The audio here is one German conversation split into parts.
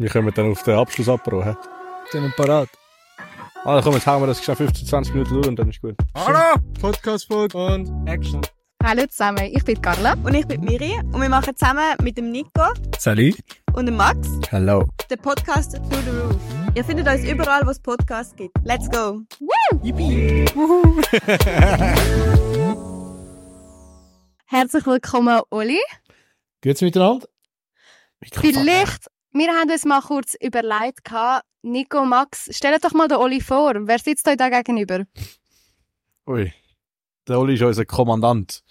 Wir kommen dann auf den Abschluss abbrauchen. Sind wir parat? Ah, komm, jetzt hauen wir das geschafft 15, 20 Minuten durch und dann ist gut. Hallo! Podcast-Folge und Action. Hallo zusammen, ich bin Carla. Und ich bin Miri und wir machen zusammen mit dem Nico Salut. und dem Max Hello. den Podcast Through the Roof. Ihr findet uns überall, wo es Podcasts gibt. Let's go! Herzlich willkommen, Oli. Geht's miteinander? Vielleicht, wir haben uns mal kurz überlegt, Nico, Max, stellt doch mal den Oli vor. Wer sitzt euch da gegenüber? Ui. Der Oli ist unser Kommandant.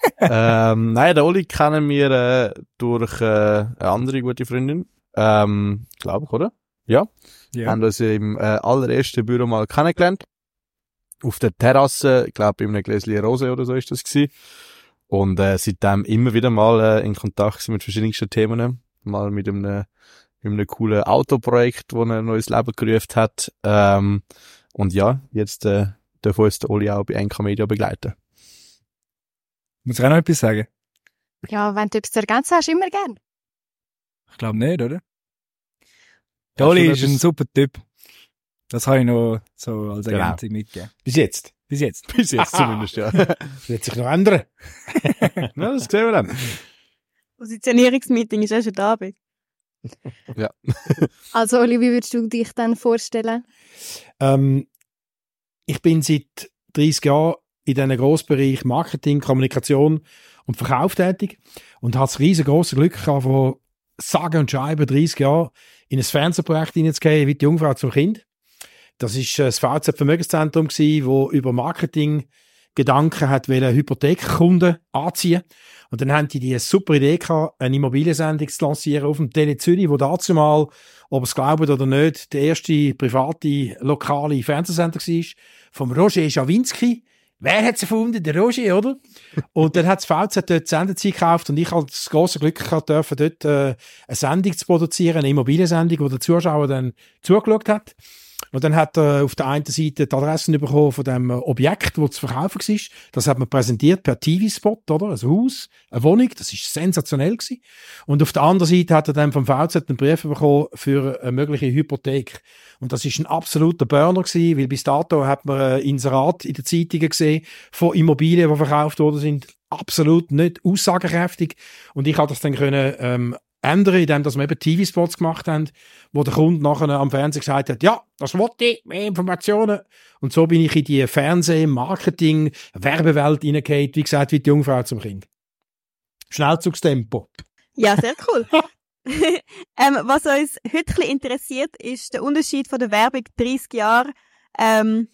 ähm, nein, den Oli kennen wir äh, durch äh, eine andere gute Freundin. Ähm, glaube ich, oder? Ja. Ja. Haben uns im äh, allerersten Büro mal kennengelernt. Auf der Terrasse, ich glaube, in einem Gläschen Rose oder so ist das gewesen. Und äh, seitdem immer wieder mal äh, in Kontakt mit verschiedensten Themen. Mal mit einem, mit einem coolen Autoprojekt, das ein neues Leben gerufen hat. Ähm, und ja, jetzt äh, darf uns der Oli auch bei NK Media begleiten. Muss ich auch noch etwas sagen? Ja, wenn du etwas zu ergänzen hast, immer gern. Ich glaube nicht, oder? Der Oli ist ein super Typ. Das habe ich noch so als Genau. Ergänzung mitgegeben. Bis jetzt. Bis jetzt. Bis jetzt zumindest, ja. Das wird sich noch ändern. ja. Das sehen wir dann. Positionierungsmeeting ist erst heute Abend. Also, Oli, wie würdest du dich dann vorstellen? Ähm, ich bin seit 30 Jahren in diesem Grossbereich Marketing, Kommunikation und Verkauf tätig und habe das riesengroße Glück gehabt, von sage und schreiben 30 Jahren in ein Fernsehprojekt hineinzugehen, wie die Jungfrau zum Kind. Das ist äh, das VZ Vermögenszentrum wo über Marketing Gedanken hat, wollen Hypothekenkunden anziehen. Und dann haben die die super Idee gehabt, eine Immobiliensendung zu lancieren auf dem Tele Zürich, wo dazu mal, ob es glaubt oder nicht, der erste private lokale Fernsehsender war, vom Roger Schawinski. Wer hat es erfunden? Der Roger, oder? und dann hat das VZ dort die Sendezeit gekauft und ich hatte das große Glück gehabt, dort äh, eine Sendung zu produzieren, eine Immobiliensendung, wo der Zuschauer dann zugeschaut hat. Und dann hat er auf der einen Seite die Adressen bekommen von dem Objekt, das zu verkaufen war. Das hat man präsentiert per TV-Spot, oder? Ein Haus, eine Wohnung. Das ist sensationell gewesen. Und auf der anderen Seite hat er dann vom VZ einen Brief bekommen für eine mögliche Hypothek. Und das ist ein absoluter Burner gewesen, weil bis dato hat man Inserat in den Zeitungen gesehen von Immobilien, die verkauft worden sind. Absolut nicht aussagekräftig. Und ich habe das dann können, ähm, ändern, indem dass wir eben TV-Spots gemacht haben, wo der Kunde nachher am Fernsehen gesagt hat, ja, das wollte ich, mehr Informationen. Und so bin ich in die Fernseh-, Marketing-, Werbewelt hineingehauen, wie gesagt, wie die Jungfrau zum Kind. Schnellzugstempo. Ja, sehr cool. ähm, was uns heute interessiert, ist der Unterschied von der Werbung 30 Jahre ähm,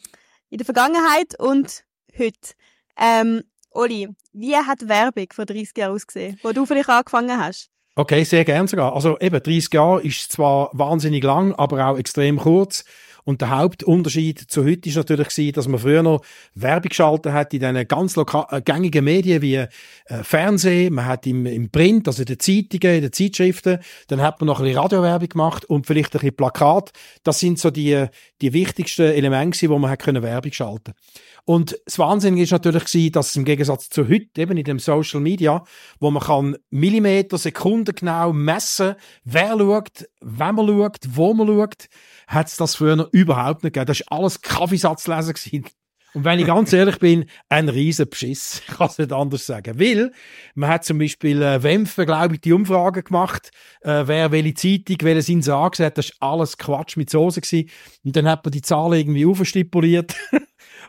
in der Vergangenheit und heute. Ähm, Oli, wie hat Werbung vor 30 Jahren ausgesehen, wo du vielleicht angefangen hast? Okay, sehr gern sogar. Also eben, 30 Jahre ist zwar wahnsinnig lang, aber auch extrem kurz. Und der Hauptunterschied zu heute ist natürlich dass man früher noch Werbung geschaltet hat in diesen ganz äh, gängigen Medien wie äh, Fernsehen, man hat im, im Print, also in den Zeitungen, in den Zeitschriften, dann hat man noch ein bisschen Radiowerbung gemacht und vielleicht ein bisschen Plakat. Das sind so die, die wichtigsten Elemente, wo man hat können Werbung schalten und das Wahnsinnige ist natürlich dass es im Gegensatz zu heute, eben in dem Social Media, wo man kann Millimeter, Sekunden genau messen, wer schaut, wenn man schaut, wo man schaut, hat es das früher überhaupt nicht gegeben. Das war alles Kaffeesatzlesen. Und wenn ich ganz ehrlich bin, ein riesen Beschiss. Ich kann es nicht anders sagen. Weil, man hat zum Beispiel äh, Wempfen, glaube ich, die Umfrage gemacht, äh, wer welche Zeitung, welches angesehen hat. Das war alles Quatsch mit Soße gewesen. Und dann hat man die Zahlen irgendwie aufstipuliert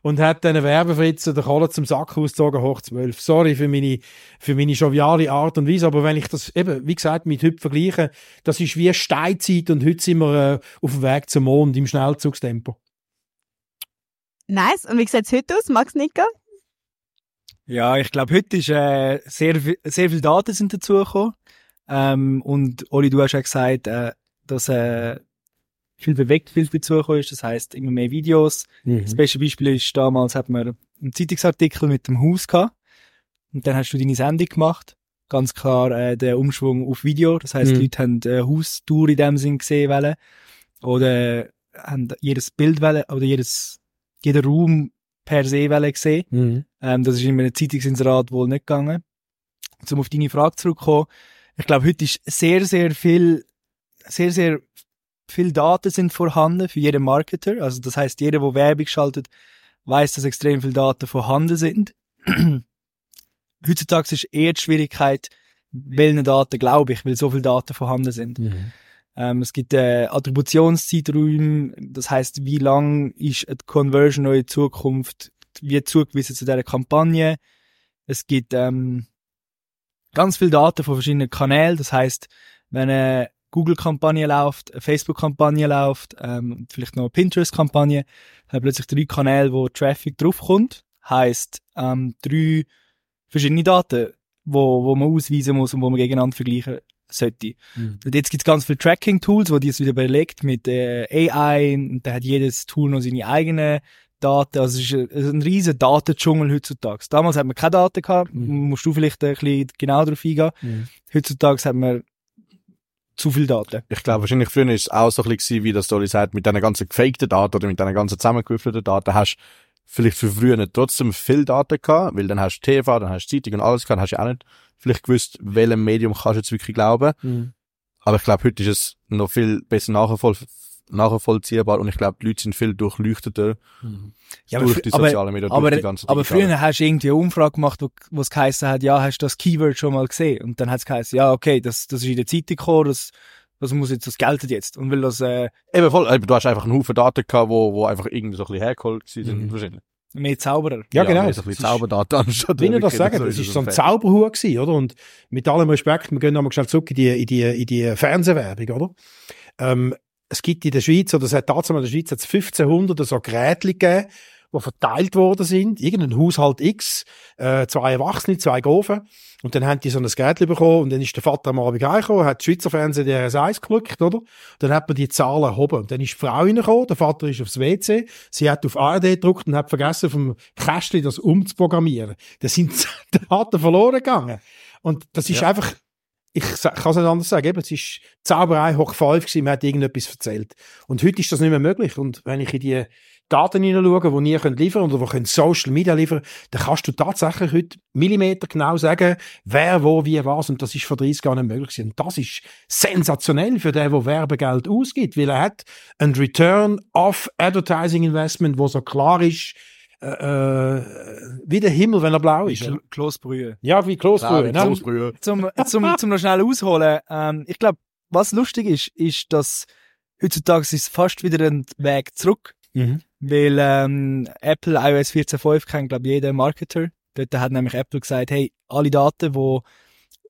und hat dann Werbefritzen der Kohle zum Sack ausgezogen, hoch 12. Sorry für meine, für meine joviale Art und Weise, aber wenn ich das eben, wie gesagt, mit heute vergleiche, das ist wie Steinzeit und heute sind wir äh, auf dem Weg zum Mond im Schnellzugstempo. Nice. Und wie sieht es heute aus, Max Nico? Ja, ich glaube, heute ist äh, sehr, sehr viele Daten sind dazugekommen. Ähm, und Oli, du hast ja gesagt, äh, dass äh, viel bewegt, viel dazugekommen ist. Das heißt immer mehr Videos. Das beste Beispiel ist, damals hat man einen Zeitungsartikel mit dem Haus gehabt. Und dann hast du deine Sendung gemacht. Ganz klar äh, der Umschwung auf Video. Das heißt, Mhm. die Leute haben äh, Haustour in dem Sinn gesehen wollen. Oder haben jedes Bild wollen, oder jedes, jeder Raum per se wollen gesehen. Mhm. Ähm, das ist in einem Zeitungsinserat wohl nicht gegangen. Um auf deine Frage zurückzukommen. Ich glaube, heute ist sehr, sehr viel sehr, sehr viel Daten sind vorhanden für jeden Marketer. Also das heißt, jeder, der Werbung schaltet, weiß, dass extrem viel Daten vorhanden sind. Heutzutage ist eher die Schwierigkeit, welchen Daten glaube ich, weil so viele Daten vorhanden sind. Mhm. Ähm, es gibt äh, Attributionszeiträume, das heißt, wie lang ist eine Conversion in Zukunft, wie zugewiesen zu dieser Kampagne. Es gibt ähm, ganz viel Daten von verschiedenen Kanälen, das heißt, wenn eine Google-Kampagne läuft, eine Facebook-Kampagne läuft, ähm, vielleicht noch eine Pinterest-Kampagne, dann plötzlich drei Kanäle, wo Traffic draufkommt, heißt ähm, drei verschiedene Daten, wo, wo man ausweisen muss und wo man gegeneinander vergleichen sollte. Mhm. Und jetzt gibt es ganz viele Tracking-Tools, wo die es wieder belegt mit äh, AI und da hat jedes Tool noch seine eigenen Daten. Also es ist ein, ein riesen Datendschungel heutzutage. Damals hat man keine Daten gehabt, Mhm. musst du vielleicht ein bisschen genau darauf eingehen. Mhm. Heutzutage hat man zu viel Daten. Ich glaube, wahrscheinlich früher ist es auch so ein bisschen, wie das Dolly sagt, mit diesen ganzen gefakten Daten oder mit diesen ganzen zusammengewürfelten Daten hast vielleicht für früher nicht trotzdem viel Daten gehabt, weil dann hast du TV, dann hast du Zeitung und alles gehabt, dann hast du auch nicht vielleicht gewusst, welchem Medium kannst du jetzt wirklich glauben. Mhm. Aber ich glaube, heute ist es noch viel besser nachvoll nachvollziehbar und ich glaube, die Leute sind viel durchleuchteter Mhm. Ja, durch die sozialen Medien, Aber, durch die ganzen aber digitalen. früher hast du irgendwie eine Umfrage gemacht, wo, wo es geheißen hat, ja, hast du das Keyword schon mal gesehen? Und dann hat es geheißen, ja, okay, das, das ist in der Zeitung gekommen, das, das muss jetzt, das geltet jetzt. Und weil das, äh, Eben voll, eben, du hast einfach einen Haufen Daten gehabt, wo, wo einfach irgendwie so ein bisschen hergeholt sind, Mhm. wahrscheinlich. mehr Zauberer. Ja, genau. mehr So ein Es bisschen Zauberdaten anstatt Wie ihr das sagen, so das ist ist so ein Fact. Zauberhut gewesen, oder? Und mit allem Respekt, wir gehen nochmal schnell zurück in die, in die, in die Fernsehwerbung, oder? Ähm, es gibt in der Schweiz, oder es hat tatsächlich in der Schweiz hat's 1500 so Geräte gegeben, die verteilt worden sind. Irgendein Haushalt X, äh, zwei Erwachsene, zwei Gofen. Und dann haben die so ein Gerät bekommen und dann ist der Vater am Abend reingekommen, hat die Schweizer Fernsehen der S1 gedrückt, oder? Dann hat man die Zahlen erhoben. Und dann ist die Frau reingekommen, der Vater ist aufs WC, sie hat auf ARD gedruckt und hat vergessen, vom Kästchen das umzuprogrammieren. Da sind die Daten verloren gegangen. Und das ist Ja. einfach, ich kann es nicht anders sagen, eben, es ist Zauberei hoch 5 gewesen, man hat irgendetwas erzählt. Und heute ist das nicht mehr möglich. Und wenn ich in die Daten hineinschaue, die ihr könnt liefern oder die Social Media liefern, dann kannst du tatsächlich heute Millimeter genau sagen, wer, wo, wie, was. Und das ist vor 30 Jahren nicht möglich gewesen. Und das ist sensationell für den, der Werbegeld ausgibt, weil er hat ein Return of Advertising Investment, wo so klar ist, äh, äh, wie der Himmel, wenn er blau ist. Kl Klosbrühe. Ja, wie Kloß Ja, wie ne? früher. Zum, zum, zum noch schnell ausholen. Ähm, ich glaube, was lustig ist, ist, dass heutzutage ist es fast wieder ein Weg zurück. Mhm. Weil ähm, Apple iOS 14.5 kennt, glaube jeder Marketer. Dort hat nämlich Apple gesagt, hey, alle Daten, die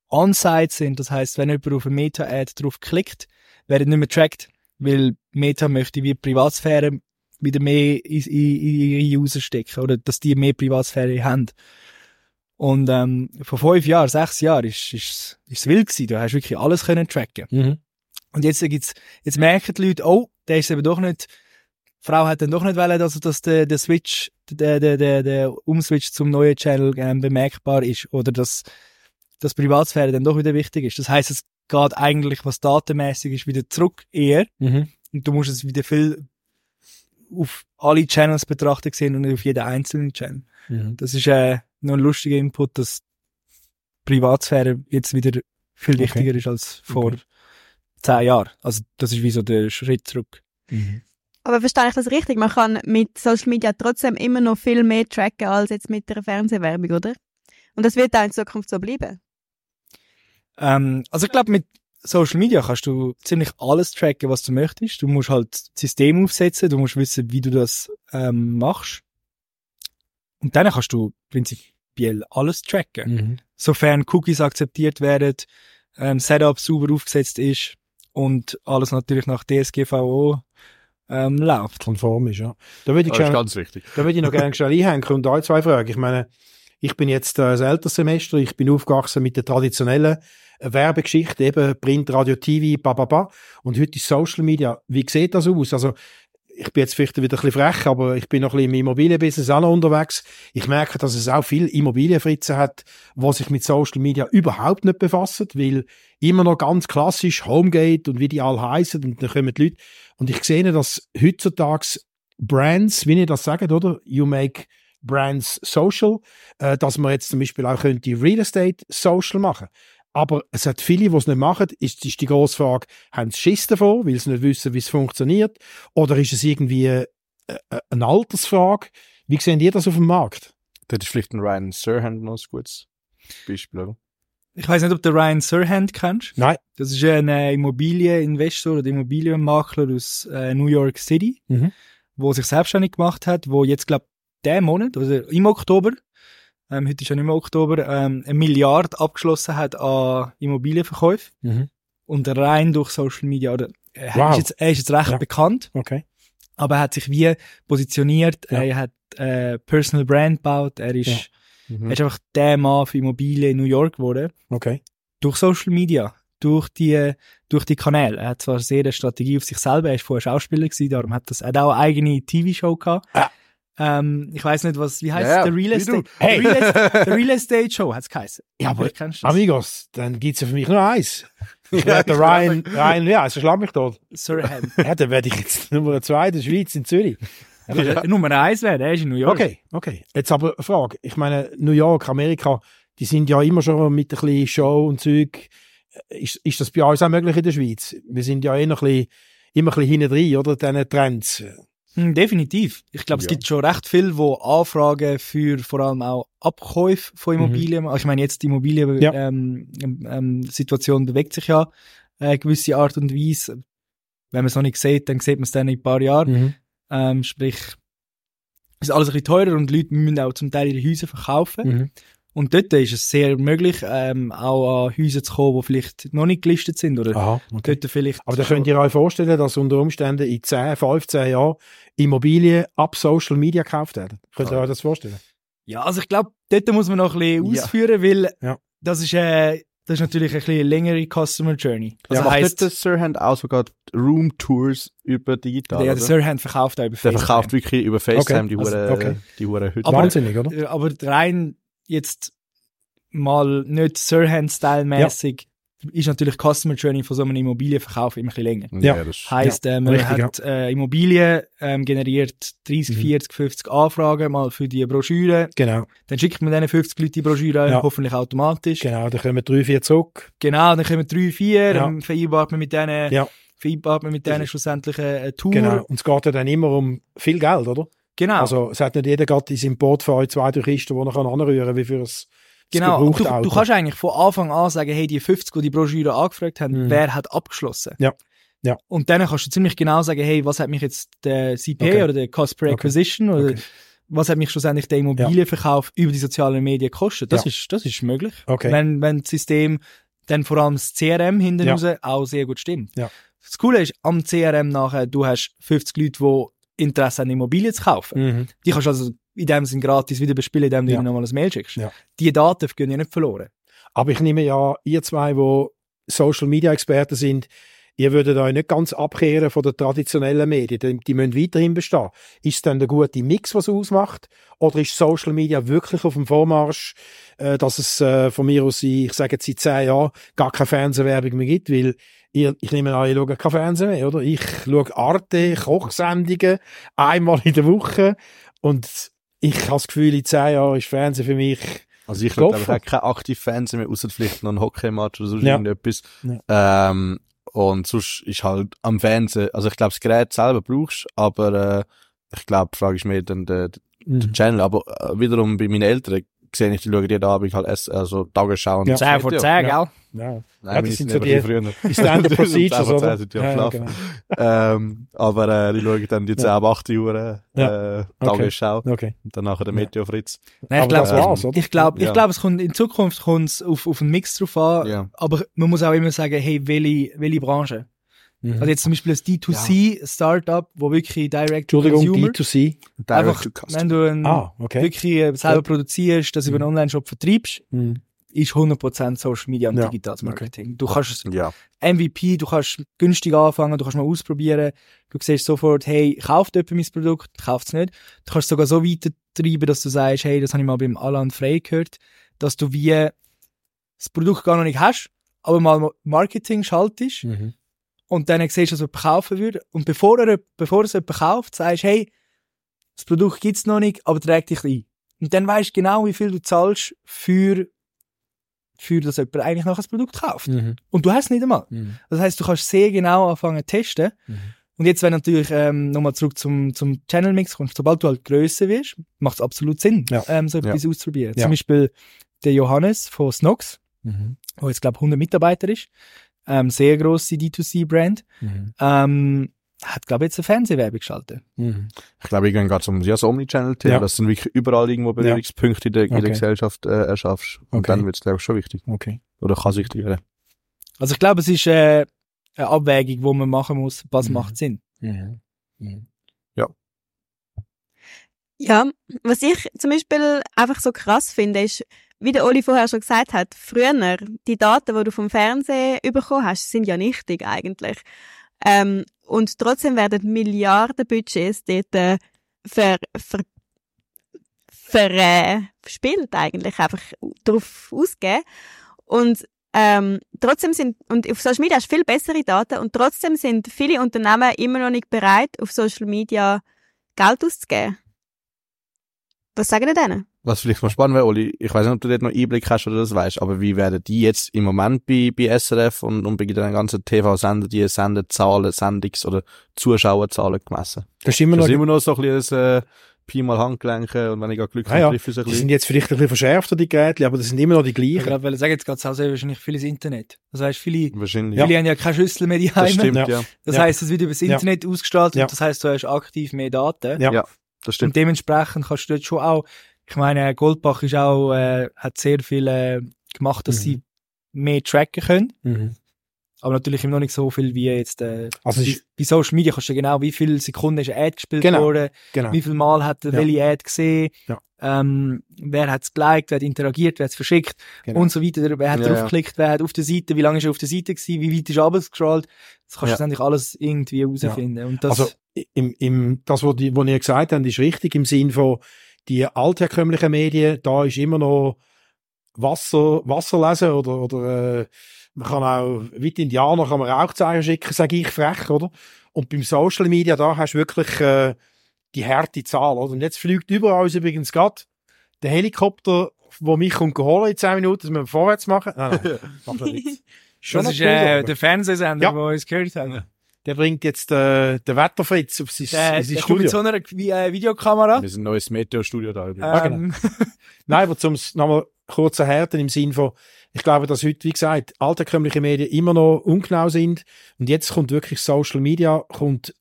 on-site sind, das heißt, wenn jemand auf eine Meta-Ad drauf klickt, werden nicht mehr tracked, weil Meta möchte wie Privatsphäre wieder mehr in, in, in ihre User stecken oder dass die mehr Privatsphäre haben. Und ähm, vor fünf Jahren, sechs Jahren ist ist ist wild gewesen. Du hast wirklich alles können tracken. Mhm. Und jetzt gibt's, jetzt merken die Leute, oh, der ist eben doch nicht, die Frau hat dann doch nicht wollen, dass, dass der, der Switch, der, der, der, der Umswitch zum neuen Channel ähm, bemerkbar ist oder dass, dass Privatsphäre dann doch wieder wichtig ist. Das heißt, es geht eigentlich, was datenmäßig ist, wieder zurück eher Mhm. und du musst es wieder viel auf alle Channels betrachtet sehen und nicht auf jeden einzelnen Channel. Mhm. Das ist äh, noch ein lustiger Input, dass Privatsphäre jetzt wieder viel Okay. wichtiger ist als vor Okay. zehn Jahren. Also das ist wie so der Schritt zurück. Mhm. Aber verstehe ich das richtig? Man kann mit Social Media trotzdem immer noch viel mehr tracken als jetzt mit der Fernsehwerbung, oder? Und das wird auch in Zukunft so bleiben. Ähm, also ich glaube, mit Social Media kannst du ziemlich alles tracken, was du möchtest. Du musst halt das System aufsetzen, du musst wissen, wie du das ähm, machst. Und dann kannst du prinzipiell alles tracken. Mhm. Sofern Cookies akzeptiert werden, ähm, Setup sauber aufgesetzt ist und alles natürlich nach DSGVO ähm, läuft. Konform ist, ja. Da würde ich Das ist gerne ganz wichtig. Da würde ich noch gerne schnell einhängen und euch zwei fragen. Ich meine, ich bin jetzt äh, das ältere Semester, ich bin aufgewachsen mit der traditionellen Werbegeschichte, eben Print, Radio, TV, bababa. Und heute ist Social Media. Wie sieht das aus? Also, ich bin jetzt vielleicht wieder ein bisschen frech, aber ich bin noch ein bisschen im Immobilienbusiness auch noch unterwegs. Ich merke, dass es auch viel Immobilienfritzen hat, die sich mit Social Media überhaupt nicht befassen, weil immer noch ganz klassisch Homegate und wie die alle heißen und dann kommen die Leute. Und ich sehe, dass heutzutage Brands, wie ihr das sagt, oder? You make Brands social, äh, dass man jetzt zum Beispiel auch könnte Real Estate social machen. Aber es hat viele, die es nicht machen. Ist, ist die grosse Frage, haben sie Schiss davon, weil sie nicht wissen, wie es funktioniert? Oder ist es irgendwie äh, äh, eine Altersfrage? Wie sehen die das auf dem Markt? Das ist vielleicht ein Ryan Serhant noch ein gutes Beispiel, oder? Ich weiß nicht, ob du Ryan Serhant kennst. Nein. Das ist ein äh, Immobilieninvestor oder Immobilienmakler aus äh, New York City, Mhm. wo sich selbstständig gemacht hat, wo jetzt, glaube der Monat, also im Oktober, ähm, heute ist ja nicht mehr Oktober, ähm, eine Milliarde abgeschlossen hat an Immobilienverkäufen Mhm. und rein durch Social Media. Oder, er, Wow. ist jetzt, er ist jetzt recht Ja. bekannt, Okay. aber er hat sich wie positioniert, Ja. er hat äh, Personal Brand gebaut, er ist, Ja. Mhm. er ist einfach der Mann für Immobilien in New York geworden. Okay. durch Social Media, durch die, durch die Kanäle. Er hat zwar sehr eine Strategie auf sich selber, er ist vorher Schauspieler gewesen, darum hat das, er hat auch eine eigene TV-Show gehabt. Ah. Ähm, ich weiß nicht, was, wie heißt Ja, es? The Real Estate. Hey. The Real Estate, The Real Estate Show hat's geheißen. Ja, aber- Vielleicht kennst du das. Amigos, dann gibt's ja für mich nur eins. Ich Ja, werde Ryan, Ryan, ja, ist ein Schlammig dort. Sir Ham. Ja, dann werde ich jetzt Nummer zwei der Schweiz in Zürich. Ja. Nummer eins werden, er ist in New York. Okay, okay. Jetzt aber eine Frage. Ich meine, New York, Amerika, die sind ja immer schon mit ein bisschen Show und Zeug. Ist, ist das bei uns auch möglich in der Schweiz? Wir sind ja eh noch ein bisschen, immer ein bisschen hinten drin, oder? Diesen Trends. Hm, definitiv. Ich glaube, es Ja. gibt schon recht viel, wo Anfragen für vor allem auch Abkäufe von Immobilien. Also ich meine, jetzt die Immobilien Mhm. Ja. ähm, ähm, Situation bewegt sich ja äh, gewisse Art und Weise. Wenn man es noch nicht sieht, dann sieht man es dann in ein paar Jahren. Mhm. Ähm, sprich, es ist alles ein bisschen teurer und die Leute müssen auch zum Teil ihre Häuser verkaufen. Mhm. Und dort ist es sehr möglich, ähm, auch an Häuser zu kommen, die vielleicht noch nicht gelistet sind oder Aha, okay. dort vielleicht. Aber da könnt ihr euch vorstellen, dass unter Umständen in 10, 15 Jahren Immobilien ab Social Media gekauft werden. Könnt ihr euch das vorstellen? Ja, also ich glaube, dort muss man noch ein bisschen Ja. ausführen, weil Ja. das ist, äh, das ist natürlich ein bisschen längere Customer Journey. Also heisst, nicht der Serhant auch sogar Room Tours über digital, der, oder? der Sirhan verkauft auch über Der FaceTime. verkauft wirklich über FaceTime Okay. die Also, Hure, okay. die Hure Hütte. Aber- Wahnsinnig, oder? Aber rein jetzt mal nicht Sirhan-Style-mäßig ist natürlich Customer Journey von so einem Immobilienverkauf immer ein bisschen länger. Ja. das Heißt, äh, man richtig, hat äh, Immobilien ähm, generiert 30, Mhm. 40, 50 Anfragen mal für die Broschüre. Genau, Dann schickt man diesen 50 Leute die Broschüre, Ja. hoffentlich automatisch. genau. Da kommen drei, vier zurück. Genau, dann kommen drei, vier, Ja. dann vereinbart man mit denen, Ja. vereinbart man mit denen schlussendlich eine Tour. Genau. Und es geht ja dann immer um viel Geld, oder? Genau. Also, es hat nicht jeder gerade in seinem Portfolio zwei, drei Kisten, die er kann anrühren kann, wie für ein genau. Du, du kannst eigentlich von Anfang an sagen, hey, die 50, die die Broschüre angefragt haben, Mhm. wer hat abgeschlossen? Ja. Ja. Und dann kannst du ziemlich genau sagen, hey, was hat mich jetzt der CPA Okay. oder der Cost per Okay. Acquisition oder Okay. was hat mich schlussendlich der Immobilienverkauf über die sozialen Medien gekostet? Das Ja. ist, das ist möglich. Okay. Wenn, wenn das System dann vor allem das CRM hinten Ja. raus auch sehr gut stimmt. Ja. Das Coole ist, am CRM nachher, du hast 50 Leute, die Interesse an Immobilien zu kaufen. Mhm. Die kannst du also in dem Sinn gratis wieder bespielen, indem du Ja. ihnen nochmal ein Mail schickst. Ja. Die Daten gehen ja nicht verloren. Aber ich nehme ja, ihr zwei, wo Social Media Experten sind, ihr würdet euch nicht ganz abkehren von den traditionellen Medien. Die, die müssen weiterhin bestehen. Ist es dann der gute Mix, was ausmacht? Oder ist Social Media wirklich auf dem Vormarsch, äh, dass es äh, von mir aus, ich sage jetzt seit zehn Jahren, gar keine Fernsehwerbung mehr gibt? Weil ihr, ich nehme an, ihr schaut kein Fernsehen mehr, oder? Ich schaue Arte, Kochsendungen, einmal in der Woche. Und ich habe das Gefühl, in zehn Jahren ist Fernsehen für mich Also ich glaube, ich habe kein aktiv Fernsehen mehr, außer vielleicht noch ein Hockeymatch oder so Ja. irgendetwas. Ja. Ähm, und sonst ist halt am Fernsehen, also ich glaube, das Gerät selber brauchst, aber äh, ich glaube, die Frage ist mehr dann der, der Channel. Aber äh, wiederum bei meinen Eltern sehe ich, die schauen jeden Abend halt essen, also Tagesschau und Ja. Zehn vor Ja. zehn, Ja. gell? Ja. Nein, Ja, das sind so die-. Die Standard Procedures, oder? sind die Ja, ja, Schlafen. genau. ähm, aber äh, die schauen dann die 10 ab 8 Uhr äh, Tagesschau Okay. und dann nachher der Meteo Fritz. Nein, ich glaube, oder? ich glaube, ich Ja. es kommt in Zukunft kommt es auf, auf einen Mix drauf an. Ja. Aber man muss auch immer sagen, hey, welche, welche Branche? Mhm. Also jetzt zum Beispiel ein D2C-Startup, wo wirklich Direct Entschuldigung, Consumer, D2C. einfach, to Customer. wenn du ein, Ah, okay. wirklich äh, selber produzierst, das über einen Online-Shop vertreibst, Mhm. ist 100% Social Media und Ja. digitales Marketing. Du kannst es Ja. MVP, du kannst günstig anfangen, du kannst mal ausprobieren. Du siehst sofort, hey, kauft jemand mein Produkt, kauft es nicht. Du kannst sogar so weit treiben, dass du sagst, hey, das habe ich mal beim Alan Frey gehört, dass du wie das Produkt gar noch nicht hast, aber mal Marketing schaltest Mhm. Und dann siehst du, was jemand kaufen würde. Und bevor er, bevor es jemand kauft, sagst du, hey, das Produkt gibt's noch nicht, aber träg dich ein. Und dann weißt du genau, wie viel du zahlst für für dass jemand eigentlich noch ein Produkt kauft. Mhm. Und du hast es nicht einmal. Mhm. Das heißt, du kannst sehr genau anfangen zu testen. Mhm. Und jetzt, wenn natürlich ähm, nochmal zurück zum, zum Channel Mix kommst, sobald du halt grösser wirst, macht es absolut Sinn, Ja. ähm, so etwas auszuprobieren. Ja. Zum Beispiel der Johannes von Snox, Mhm. der jetzt glaube 100 Mitarbeiter ist, ähm, sehr grosse D2C-Brand, Mhm. ähm, hat glaube jetzt eine Fernsehwerbung geschaltet. Mhm. Ich glaube, irgendwann geht es um ja, das Omnichannel-Thema, Ja. dass du wirklich überall irgendwo Berührungspunkte in, der, in Okay. der Gesellschaft äh, erschaffst. Und Okay. dann wird es, glaube ich, schon wichtig. Okay. Oder kann es wichtig werden. Also ich glaube, es ist äh, eine Abwägung, wo man machen muss, was Mhm. macht Sinn. Mhm. Mhm. Ja, was ich zum Beispiel einfach so krass finde, ist, wie der Oli vorher schon gesagt hat, früher, die Daten, die du vom Fernsehen bekommen hast, sind ja nichtig eigentlich. Ähm, und trotzdem werden Milliarden Budgets dort äh, ver, ver, ver, äh, verspielt eigentlich, einfach darauf ausgeben. Und ähm, trotzdem sind, und auf Social Media hast du viel bessere Daten und trotzdem sind viele Unternehmen immer noch nicht bereit, auf Social Media Geld auszugeben. Was sagen ihr denen? Was vielleicht mal spannend wäre, Oli, ich weiß nicht, ob du dort noch Einblick hast oder das weißt, aber wie werden die jetzt im Moment bei, bei SRF und, und bei den ganzen TV-Sendern, die Sendezahlen, Sendungs- oder Zuschauerzahlen gemessen? Das ist immer Das noch ist immer noch so ein bisschen ein äh, Pi mal Handgelenke und wenn ich gerade Glück Ah habe, ja, treffe ich es ein Die bisschen. sind jetzt vielleicht ein bisschen verschärfter, die Geräte, aber das sind immer noch die Ich gleichen. gerade wollte sagen, jetzt geht es auch sehr wahrscheinlich vieles Internet. Das heißt, viele, Wahrscheinlich. viele haben ja keine Schlüssel mehr das daheim. stimmt, Ja. ja. Das Ja. heißt, es wird über das Ja. Internet ausgestrahlt Ja. und das heißt, du hast aktiv mehr Daten. Ja. Ja. Das stimmt. Und dementsprechend kannst du dort schon auch, ich meine, Goldbach ist auch, äh, hat sehr viel äh, gemacht, dass Mhm. sie mehr tracken können. Mhm. Aber natürlich immer noch nicht so viel wie jetzt, äh, Also bei, bei Social Media kannst du genau, wie viele Sekunden ist eine Ad gespielt Genau. worden, genau. wie viel Mal hat er Ja. welche Ad gesehen, Ja. ähm, wer hat es geliked, wer hat interagiert, wer hat es verschickt Genau. und so weiter, wer hat Ja, drauf ja. geklickt, wer hat auf der Seite, wie lange ist er auf der Seite gewesen, wie weit ist er runtergescrollt, das kannst du Ja. letztendlich alles irgendwie herausfinden. Und das, Also im, im, das, was, die, was ihr gesagt habt, ist richtig im Sinn von die altherkömmlichen Medien, da ist immer noch Wasser, Wasser lesen oder, oder äh, man kann auch, wie die Indianer, kann man Rauchzeichen schicken, sage ich frech, oder? Und beim Social Media, da hast du wirklich äh, die harte Zahl, oder? Und jetzt fliegt über uns übrigens gerade der Helikopter, wo mich kommt geholt in 10 Minuten, dass wir vorwärts machen. Nein, nein, mach das nicht. Schon das ist cool, äh, der Fernsehsender, Ja. der uns gehört haben. Der bringt jetzt äh, den Wetterfritz auf sein, Der, in sein der kommt mit Studio. so einer äh, Videokamera. Wir sind ein neues Meteor-Studio da. übrigens. Ah, genau. Ähm, Nein, aber zum nochmal kurz erhärten im Sinn von, ich glaube, dass heute, wie gesagt, alterkömmliche Medien immer noch ungenau sind und jetzt kommt wirklich Social Media, kommt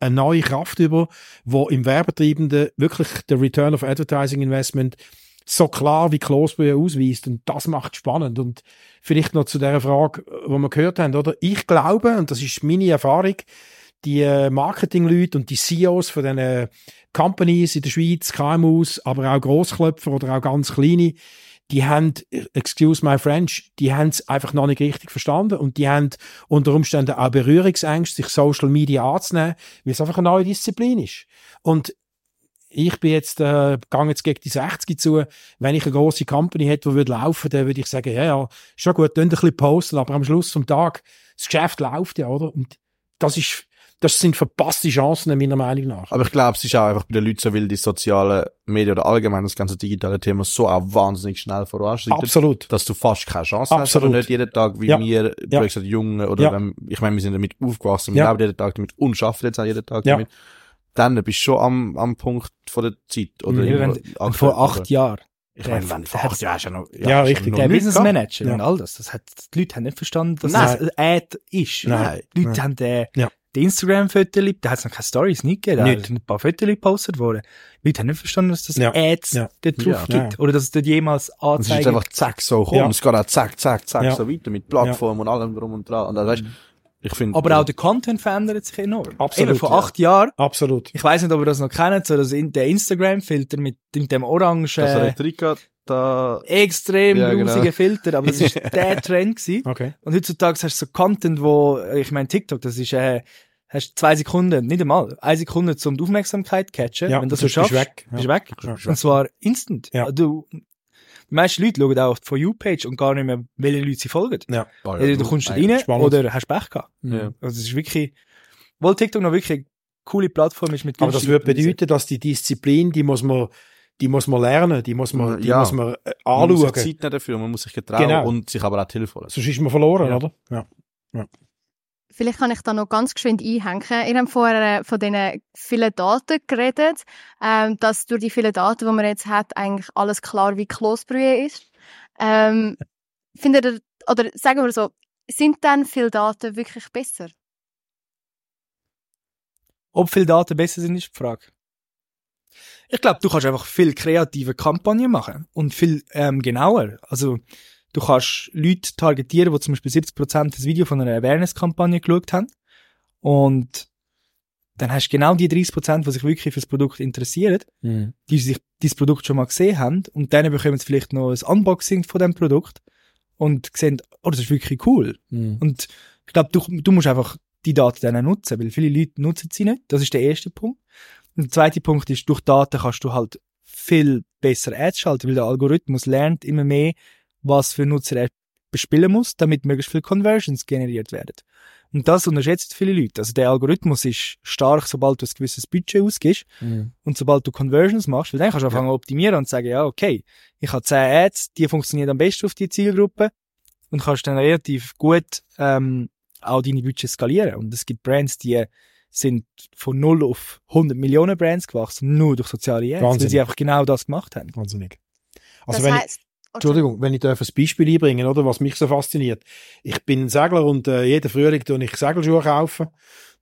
eine neue Kraft über, wo im Werbetreibenden wirklich der Return of Advertising Investment so klar wie Klosbrühe ausweist und das macht spannend und vielleicht noch zu der Frage, wo wir gehört haben, oder? Ich glaube, und das ist meine Erfahrung, die äh, Marketingleute und die CEOs von diesen Companies in der Schweiz, KMUs, aber auch Grossklöpfer oder auch ganz kleine, die haben, excuse my French, die haben es einfach noch nicht richtig verstanden und die haben unter Umständen auch Berührungsängste, sich Social Media anzunehmen, weil es einfach eine neue Disziplin ist. Und ich bin jetzt, äh, gehe jetzt gegen die 60 zu. Wenn ich eine grosse Company hätte, die würde laufen, dann würde ich sagen, ja, ja, schon gut, dann ein bisschen posten, aber am Schluss vom Tag, das Geschäft läuft ja, oder? Und das ist, das sind verpasste Chancen, meiner Meinung nach. Aber ich glaube, es ist auch einfach bei den Leuten so, weil die sozialen Medien oder allgemein das ganze digitale Thema so auch wahnsinnig schnell voranschreitet, Absolut. dass du fast keine Chance hast, Absolut. nicht jeden Tag wie Ja. wir, ja. gesagt, Jungen oder Ja. wenn, ich meine, wir sind damit aufgewachsen, wir Ja. leben jeden Tag damit und schaffen jetzt auch jeden Tag Ja. damit. Dann bist du schon am, am Punkt von der Zeit. Oder Mhm. irgendwo wenn, aktuell, vor acht? Jahren. Ich meine, wenn vor acht Jahren ist ja noch, Ja, ist richtig. Der Business gehabt. Manager Ja. und all das, das hat, die Leute haben nicht verstanden, dass Nein. das ein Ad ist. Nein. Die Leute Nein. haben den, Ja. den Instagram-Fotos, da hat es noch keine Stories nicht gegeben, da sind ein paar Fotos gepostet worden. Die Leute haben nicht verstanden, dass das Ja. Ads Ja. dort drauf Ja. gibt. Ja. Oder dass es dort jemals Und es ist anzeigt. einfach zack so komm, Ja. es geht auch zack, zack, zack Ja. so weiter mit Plattformen und allem drum und dran. Und also, weißt, ich finde, Aber auch der Content verändert sich enorm. Absolut, Eben, vor ja. acht Jahren, Absolut. ich weiß nicht, ob ihr das noch kennt, so das in, der Instagram-Filter mit, mit dem orange, dass äh, Rhetorika da, extrem Ja, genau. grusigen Filter, aber das ist der Trend gewesen. Okay. Und heutzutage hast du so Content, wo, äh, ich meine, TikTok, das ist, äh, hast zwei Sekunden, nicht einmal, eine Sekunde, um die Aufmerksamkeit zu catchen. Ja, Wenn du das sonst bist schaffst, du weg. Ja. bist du weg. Ja. Und zwar instant. Ja. Du, die meisten Leute schauen auch auf die For You-Page und gar nicht mehr, welche Leute sie folgen. Ja. Oh, Entweder du kommst da rein spannend. oder hast Pech gehabt. Ja. Also es ist wirklich, weil TikTok noch wirklich eine coole Plattform ist mit Aber das würde bedeuten, dass die Disziplin, die muss man, die muss man lernen, die muss man, die Ja. muss man äh, Man muss sich anschauen. Zeit dafür, man muss sich getrauen Genau. und sich aber auch die Hilfe holen. Sonst ist man verloren, Ja. oder? Ja. Vielleicht kann ich da noch ganz geschwind einhängen. Ihr habt vorher äh, von diesen vielen Daten geredet, ähm, dass durch die vielen Daten, die man jetzt hat, eigentlich alles klar wie Kloßbrühe ist. Ähm, findet ihr, oder sagen wir so, sind dann viele Daten wirklich besser? Ob viele Daten besser sind, ist die Frage. Ich glaube, du kannst einfach viel kreative Kampagnen machen und viel ähm, genauer. Also du kannst Leute targetieren, die zum Beispiel 70% das Video von einer Awareness-Kampagne geschaut haben und dann hast du genau die 30%, die sich wirklich für das Produkt interessieren, Mhm. die sich dieses Produkt schon mal gesehen haben und dann bekommen sie vielleicht noch ein Unboxing von dem Produkt und sehen, oh, das ist wirklich cool. Mhm. Und ich glaube, du, du musst einfach die Daten dann nutzen, weil viele Leute nutzen sie nicht. Das ist der erste Punkt. Und der zweite Punkt ist, durch Daten kannst du halt viel besser Ads schalten, weil der Algorithmus lernt immer mehr, was für Nutzer er bespielen muss, damit möglichst viele Conversions generiert werden. Und das unterschätzt viele Leute. Also der Algorithmus ist stark, sobald du ein gewisses Budget ausgibst Mhm. und sobald du Conversions machst, weil dann kannst du anfangen zu optimieren und sagen, ja, okay, ich habe 10 Ads, die funktionieren am besten auf die Zielgruppe und kannst dann relativ gut ähm, auch deine Budgets skalieren. Und es gibt Brands, die sind von 0 auf 100 Millionen Brands gewachsen, nur durch soziale Ads, weil Wahnsinnig. sie einfach genau das gemacht haben. Wahnsinnig. Also das wenn ich, Entschuldigung, wenn ich darf ein Beispiel einbringen, oder, was mich so fasziniert. Ich bin ein Segler und äh, jeden Frühling tue ich Segelschuhe kaufen.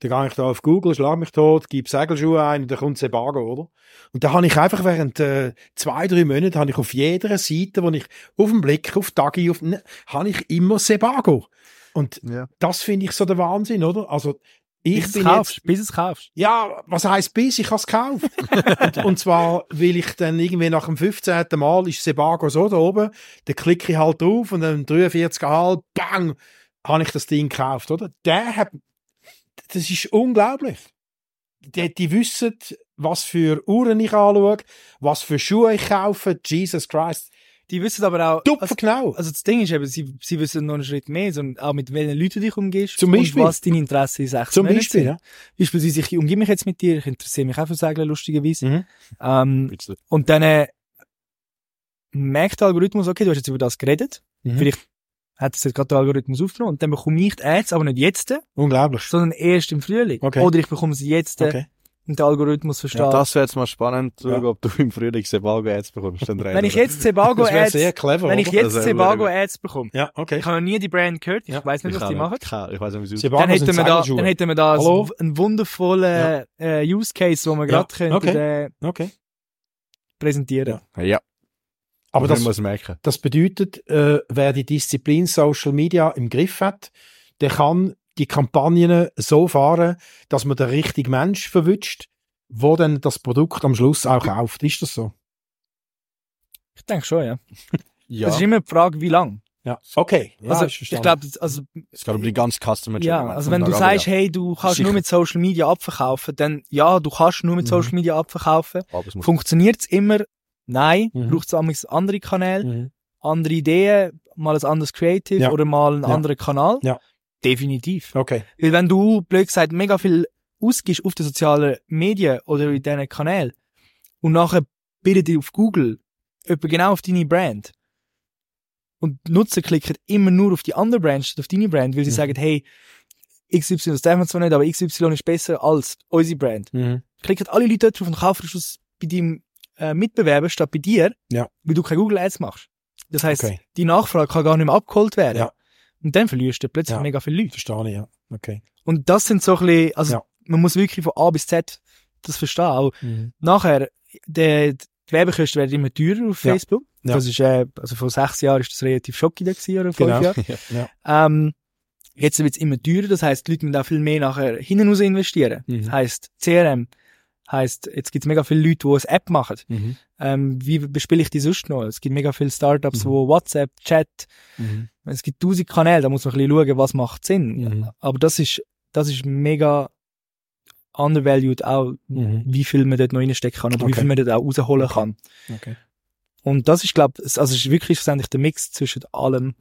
Dann gehe ich da auf Google, schlage mich tot, gebe Segelschuhe ein und dann kommt Sebago, oder? Und da habe ich einfach während äh, zwei, drei Monaten habe ich auf jeder Seite, wo ich auf den Blick, auf Tagi, auf, ne, habe ich immer Sebago. Und Ja. das finde ich so der Wahnsinn, oder? Also, ich bis bin kaufst, jetzt, bis es kaufst. ja, was heisst bis? Ich habe es gekauft. und, und zwar, weil ich dann irgendwie nach dem 15. Mal ist Sebago so da oben, dann klicke ich halt drauf und dann 43,5, bang, habe ich das Ding gekauft, oder? Der hat, das ist unglaublich. Die, die wissen, was für Uhren ich anschaue, was für Schuhe ich kaufe, Jesus Christ. Die wissen aber auch, Dupfer also, genau. also das Ding ist eben, sie, sie wissen noch einen Schritt mehr, sondern auch mit welchen Leuten du dich umgehst Zum Beispiel. und was deine Interessen in sechs Zum Monaten Beispiel, sind. ja. Beispielsweise, ich umgebe mich jetzt mit dir, ich interessiere mich auch für Segeln, lustigerweise. Mhm. Ähm, und dann äh, merkt der Algorithmus, okay, du hast jetzt über das geredet, Mhm. vielleicht hat es jetzt gerade der Algorithmus aufgenommen und dann bekomme ich die Ads, aber nicht jetzt, Unglaublich. sondern erst im Frühling. Okay. Oder ich bekomme sie jetzt Okay. Und der Algorithmus versteht. Ja, das wäre jetzt mal spannend, zu Ja. ob du im Frühling Sebago Ads bekommst. Dann wenn ich jetzt Sebago Ads, sehr clever, wenn ich jetzt wäre Sebago wirklich- Ads bekomme, Ja, okay. ich habe noch nie die Brand gehört, ich Ja. weiß nicht, was die machen. Ich weiß nicht, wie Dann hätten, wir da, dann hätten wir da Hallo? einen wundervollen äh, Use Case, wo wir Ja, gerade könnten, okay. äh, Okay. präsentieren. Ja. Ja. Aber das, muss merken. Das bedeutet, äh, wer die Disziplin Social Media im Griff hat, der kann die Kampagnen so fahren, dass man den richtigen Mensch verwünscht, wo dann das Produkt am Schluss auch kauft. Ist das so? Ich denke schon, ja. Ja. Es ist immer die Frage, wie lang. Ja. Okay. Ja, also, ich glaube, also, es geht um die ganze Customer ja, Journey. also wenn du sagst, ja. hey, du kannst Sicher. nur mit Social Media abverkaufen, dann ja, du kannst nur mit Mhm. Social Media abverkaufen. Aber es immer? Nein. Mhm. Braucht es andere Kanäle, Mhm. andere Ideen, mal ein anderes Creative Ja. oder mal einen Ja. anderen Kanal? Ja. Definitiv. Okay. Weil wenn du, blöd gesagt, mega viel ausgibst auf den sozialen Medien oder in diesen Kanälen und nachher bildet dich auf Google jemand genau auf deine Brand und Nutzer klicken immer nur auf die andere Brand statt auf deine Brand, weil sie Mhm. sagen, hey, XY, das darf man zwar nicht, aber XY ist besser als unsere Brand. Mhm. Klicken alle Leute dort drauf und kaufen Schluss bei deinem äh, Mitbewerber statt bei dir, Ja. weil du keine Google Ads machst. Das heißt, Okay. die Nachfrage kann gar nicht mehr abgeholt werden. Ja. Und dann verlierst du plötzlich Ja. mega viele Leute. Verstehe ich, ja. Okay. Und das sind so ein bisschen, also Ja. man muss wirklich von A bis Z das verstehen. Auch Mhm. nachher, der, die Werbekosten werden immer teurer auf Ja. Facebook. Ja. Das ist, äh, also vor sechs Jahren ist das relativ schockierend gewesen, oder fünf Genau. Jahren. Ähm, jetzt wird es immer teurer, das heißt, die Leute müssen auch viel mehr nachher hinten raus investieren. Mhm. Das heisst, CRM, heisst, jetzt gibt es mega viele Leute, die eine App machen. Mhm. Ähm, wie bespiele ich die sonst noch? Es gibt mega viele Startups, Mhm. wo WhatsApp, Chat, Mhm. es gibt tausend Kanäle, da muss man ein bisschen schauen, was macht Sinn. Mhm. Aber das ist, das ist mega undervalued auch, Mhm. wie viel man dort noch reinstecken kann oder wie Okay. viel man dort auch rausholen Okay. kann. Okay. Und das ist, glaube ich, also ist wirklich schlussendlich der Mix zwischen allem,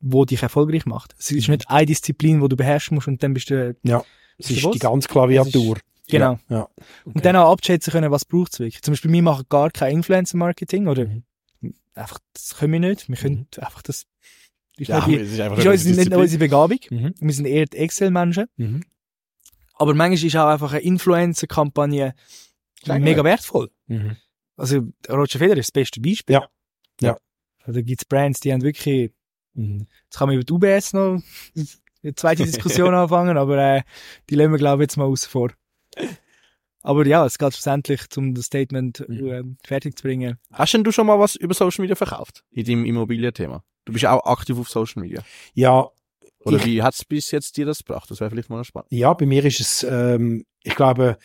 wo dich erfolgreich macht. Es ist Mhm. nicht eine Disziplin, wo du beherrschen musst und dann bist du, Ja. Es ist die ganze Klaviatur. Genau. Ja. Und dann auch abschätzen können, was braucht es wirklich. Zum Beispiel, wir machen gar kein Influencer-Marketing oder Mhm. einfach, das können wir nicht. Wir können einfach das, ist Ja, die, es ist einfach ist nicht unsere Begabung. Mhm. Wir sind eher die Excel-Menschen. Mhm. Aber manchmal ist auch einfach eine Influencer-Kampagne mega wertvoll. Mhm. Also, Roger Federer ist das beste Beispiel. Ja. Ja. Also, Da gibt's Brands, die haben wirklich, Mhm. jetzt kann man über die UBS noch eine zweite Diskussion anfangen, aber äh, die lassen wir, glaube ich, jetzt mal außen vor. Aber ja, es geht schlussendlich, um das Statement Mhm. ähm, fertig zu bringen. Hast denn du schon mal was über Social Media verkauft? In deinem Immobilienthema? Du bist auch aktiv auf Social Media. Ja, Oder Ich- wie hat's bis jetzt dir das gebracht? Das wäre vielleicht mal spannend. Ja, bei mir ist es, ähm, ich glaube,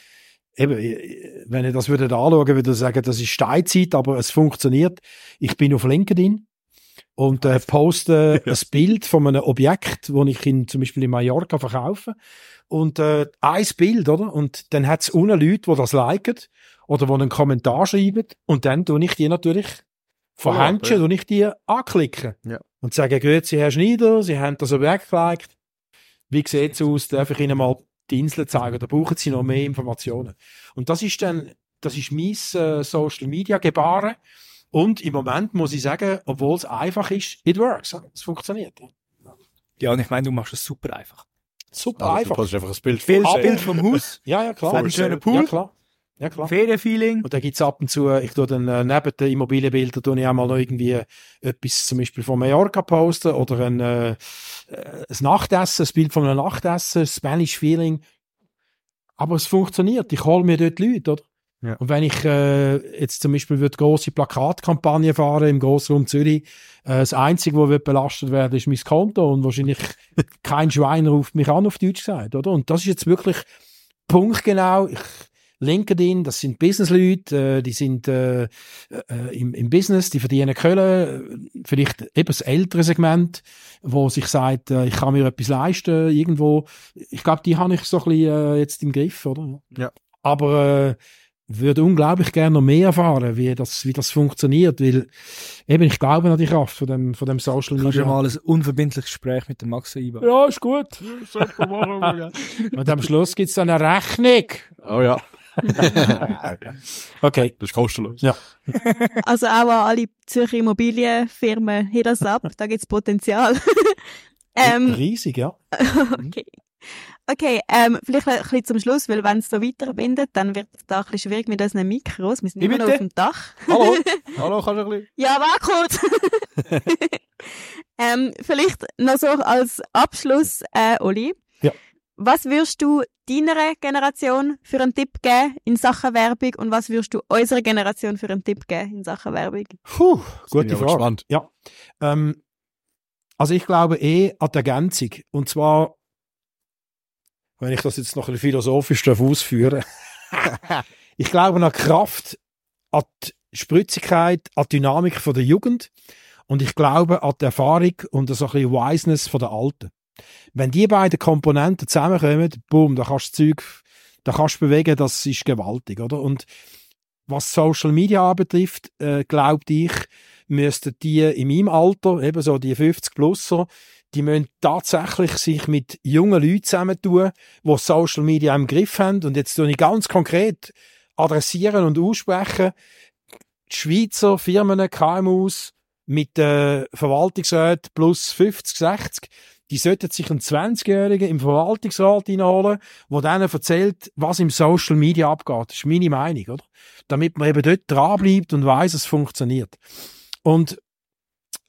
eben, äh, wenn ihr das würdet anschauen, würde ich sagen, das ist Steinzeit, aber es funktioniert. Ich bin auf LinkedIn und äh, poste ein Bild von einem Objekt, das ich in, zum Beispiel in Mallorca verkaufe. Und äh, ein Bild, oder? Und dann hat es unten Leute, die das liken oder die einen Kommentar schreiben. Und dann tue ich die natürlich von Follow-up, Händchen, ja. tue ich die anklicken. Ja. Und sage, grüezi Herr Schneider, Sie haben das Objekt geliked. Wie sieht's aus? Darf ich Ihnen mal die Insel zeigen? Da brauchen Sie noch mehr Informationen. Und das ist dann, das ist mein äh, Social Media Gebaren. Und im Moment muss ich sagen, obwohl es einfach ist, it works. Es funktioniert. Ja, und ich meine, du machst es super einfach. Super Also, du einfach. postest einfach ein Bild Bild, von- Bild vom Haus, Ja, ja, klar. Hat einen schönen Pool. Ja, klar. Ja, klar. Ferienfeeling. Und da gibt's ab und zu, ich tue dann äh, neben den Immobilienbildern tue ich auch mal noch irgendwie etwas zum Beispiel von Mallorca posten oder ein, äh, äh, ein Nachtessen, ein Bild von einem Nachtessen, Spanish Feeling. Aber es funktioniert. Ich hole mir dort Leute, oder? Ja. Und wenn ich äh, jetzt zum Beispiel würde große Plakatkampagne fahren im Grossraum Zürich, äh, das Einzige, was wird belastet werden, ist mein Konto und wahrscheinlich kein Schwein ruft mich an, auf Deutsch gesagt, oder? Und das ist jetzt wirklich punktgenau. Ich, LinkedIn, das sind Businessleute, äh, die sind äh, äh, im, im Business, die verdienen Können, vielleicht eben das ältere Segment, wo sich sagt, äh, ich kann mir etwas leisten irgendwo. Ich glaube, die habe ich so ein bisschen äh, jetzt im Griff, oder? Ja. Aber äh, würde unglaublich gerne noch mehr erfahren, wie das, wie das funktioniert, weil eben ich glaube an die Kraft von dem, von dem Social Kannst du Media. mal ein unverbindliches Gespräch mit dem Max einbauen? Ja, ist gut. Und am Schluss gibt's dann eine Rechnung. Oh ja. Okay. Das ist kostenlos. Also auch an alle Zürcher Immobilienfirmen, hit das ab, da gibt's Potenzial. ähm, Riesig, ja. okay. Okay, ähm, vielleicht ein bisschen zum Schluss, weil wenn es so weiterbindet, dann wird es da ein bisschen schwierig mit unseren Mikros. Wir sind immer noch auf dem Dach. Hallo? Hallo, kannst du ein bisschen? Ja, war kurz. ähm, vielleicht noch so als Abschluss, äh, Oli. Ja. Was würdest du deiner Generation für einen Tipp geben in Sachen Werbung und was würdest du unserer Generation für einen Tipp geben in Sachen Werbung? Puh, bin gute Frage. gespannt. Ja. Ähm, also ich glaube eh an die Ergänzung. Und zwar, wenn ich das jetzt noch ein philosophisch darf ausführen ich glaube an Kraft, an die Spritzigkeit, an die Dynamik von der Jugend und ich glaube an die Erfahrung und so ein Wiseness von der Alten. Wenn die beiden Komponenten zusammenkommen, boom, da kannst du Zeug, da kannst du bewegen, das ist gewaltig, oder? Und was Social Media anbetrifft, äh, glaubt ich, müssten die in meinem Alter, eben so die 50-Plusser, die müssen tatsächlich sich mit jungen Leuten zusammentun, die Social Media im Griff haben. Und jetzt tue ich ganz konkret adressieren und aussprechen, die Schweizer Firmen, KMUs mit äh, Verwaltungsrat plus 50, 60, die sollten sich einen 20-Jährigen im Verwaltungsrat hineinholen, der denen erzählt, was im Social Media abgeht. Das ist meine Meinung, oder? Damit man eben dort dranbleibt und weiß, es funktioniert. Und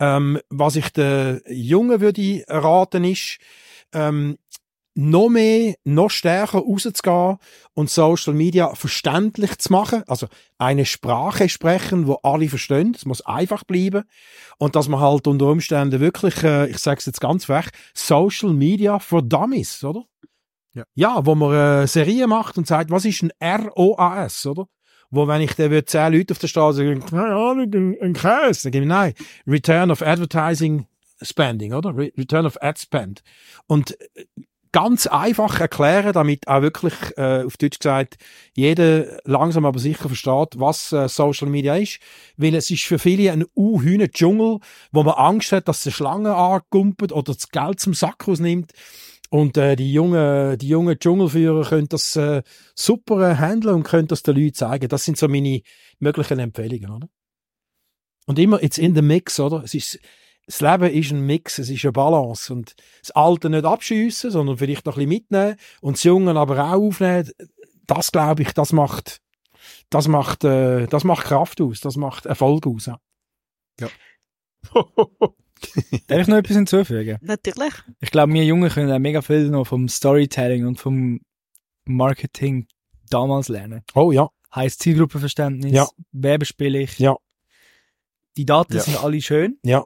ähm, was ich den Jungen würde raten ist, ähm, noch mehr, noch stärker rauszugehen und Social Media verständlich zu machen. Also eine Sprache sprechen, wo alle verstehen. Es muss einfach bleiben. Und dass man halt unter Umständen wirklich, äh, ich sage es jetzt ganz frech, Social Media for Dummies, oder? Ja. Ja, wo man eine Serie macht und sagt, was ist ein ROAS, oder? Wo, wenn ich dann zehn Leute auf der Straße sagen, keine Ahnung, ein, Käse, dann gebe ich, nein, Return of Advertising Spending, oder? Re Return of Ad Spend. Und äh, ganz einfach erklären, damit auch wirklich, äh, auf Deutsch gesagt, jeder langsam aber sicher versteht, was äh, Social Media ist. Weil es ist für viele ein unhühner Dschungel, wo man Angst hat, dass die Schlange angumpelt oder das Geld zum Sack rausnimmt. Und äh, die jungen, die jungen Dschungelführer können das äh, super äh, handeln und können das den Leuten zeigen. Das sind so meine möglichen Empfehlungen, oder? Und immer jetzt in the Mix, oder? Es ist, das Leben ist ein Mix, es ist eine Balance. Und das Alte nicht abschiessen, sondern vielleicht noch ein bisschen mitnehmen und das Junge aber auch aufnehmen. Das glaube ich, das macht, das macht, äh, das macht Kraft aus, das macht Erfolg aus. Ja. Darf ich noch etwas hinzufügen? Natürlich. Ich glaube, wir Jungen können auch mega viel noch vom Storytelling und vom Marketing damals lernen. Oh ja, Heißt Zielgruppenverständnis, Ja. wer bespiele ich? Ja. Die Daten Ja. sind alle schön. ja,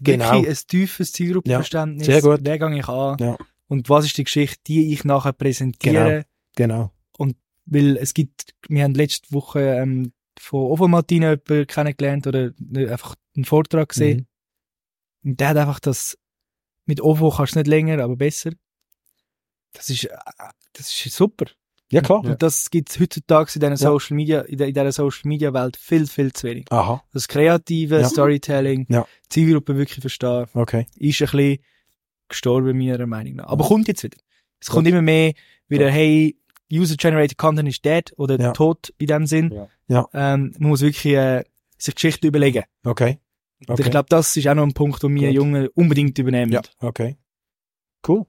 Genau. Wirklich ein tiefes Zielgruppenverständnis. Ja, sehr gut. Wer gehe ich an? Ja. Und was ist die Geschichte, die ich nachher präsentiere? genau. Weil es gibt, wir haben letzte Woche ähm, von Ovo Martino jemanden kennengelernt oder ne, einfach einen Vortrag gesehen. Mhm. Und der hat einfach das, mit Ovo kannst du nicht länger, aber besser. Das ist, äh, das ist super. Ja, klar. Und das gibt's heutzutage in dieser. Social Media, in der- in dieser Social Media Welt viel, viel zu wenig. Aha, Das kreative Ja. Storytelling, Ja. Zielgruppe wirklich verstehen, okay. ist ein bisschen gestorben, meiner Meinung nach. Aber kommt jetzt wieder. Es kommt immer mehr wieder, hey, User-Generated Content ist dead oder Ja. tot in dem Sinn. Ja. Ja. Ähm, man muss wirklich äh, sich Geschichten überlegen. Okay. Und Okay. ich glaube, das ist auch noch ein Punkt, den wir Gut. Jungen unbedingt übernehmen. Ja, okay. Cool.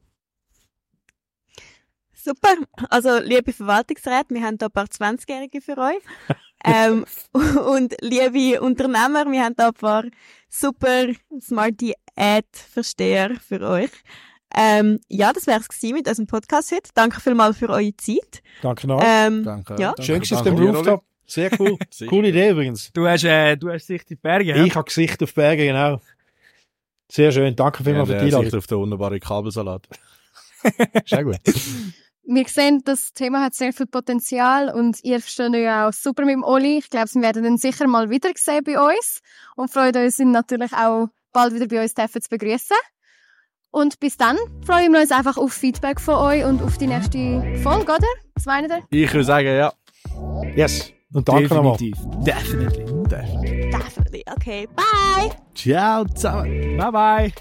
Super. Also, liebe Verwaltungsräte, wir haben da ein paar 20-Jährige für euch. ähm, und liebe Unternehmer, wir haben da ein paar super smarty Ad-Versteher für euch. Ähm, ja, das wär's gewesen mit unserem Podcast heute. Danke vielmals für eure Zeit. Danke noch. Ähm, Danke. Ja. danke, Schön, dass danke auf dem Rooftop. Sehr cool. Coole Idee übrigens. Du hast, äh, du hast Sicht in die Berge, hä? Ich habe Gesicht auf Berge, genau. Sehr schön. Danke vielmals Ja, für die Einladung. Sicht auf den wunderbaren Kabelsalat. Sehr gut. Wir sehen, das Thema hat sehr viel Potenzial und ihr versteht euch auch super mit dem Oli. Ich glaube, wir werden ihn sicher mal wieder sehen bei uns und freuen uns, ihn natürlich auch bald wieder bei uns dürfen zu begrüßen. Und bis dann freuen wir uns einfach auf Feedback von euch und auf die nächste Folge, oder? Was meint ihr? Ich würde sagen, ja. Yes. Und danke nochmal. Definitiv. Definitely. definitely. Okay, bye! Ciao zusammen. Bye bye.